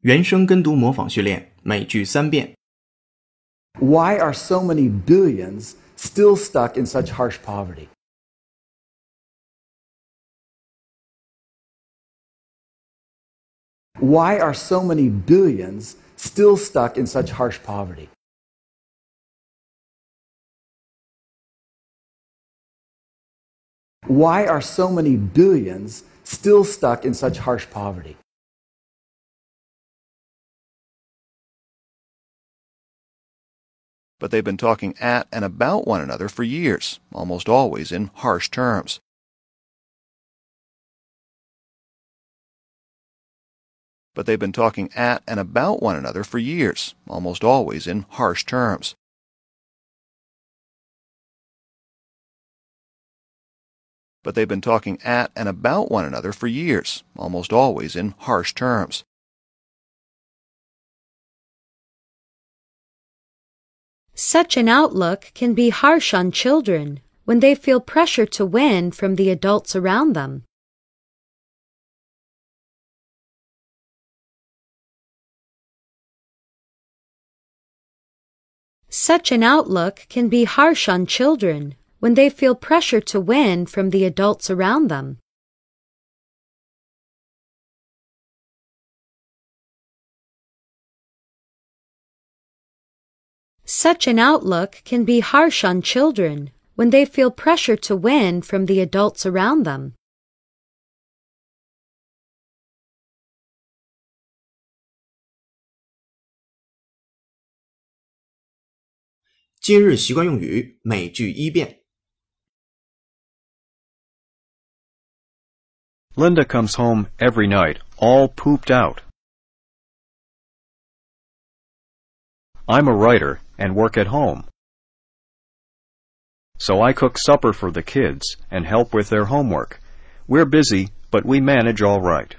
原声跟读模仿训练，每句三遍。 Why are so many billions still stuck in such harsh poverty? Why are so many billions still stuck in such harsh poverty? Why are so many billions still stuck in such harsh poverty? But they've been talking at and about one another for years, almost always in harsh terms. But they've been talking at and about one another for years, almost always in harsh terms. But they've been talking at and about one another for years, almost always in harsh terms. Such an outlook can be harsh on children when they feel pressure to win from the adults around them. Such an outlook can be harsh on children when they feel pressure to win from the adults around them. Such an outlook can be harsh on children when they feel pressure to win from the adults around them. Linda comes home every night, all pooped out. I'm a writer and work at home. So I cook supper for the kids and help with their homework. We're busy, but we manage all right.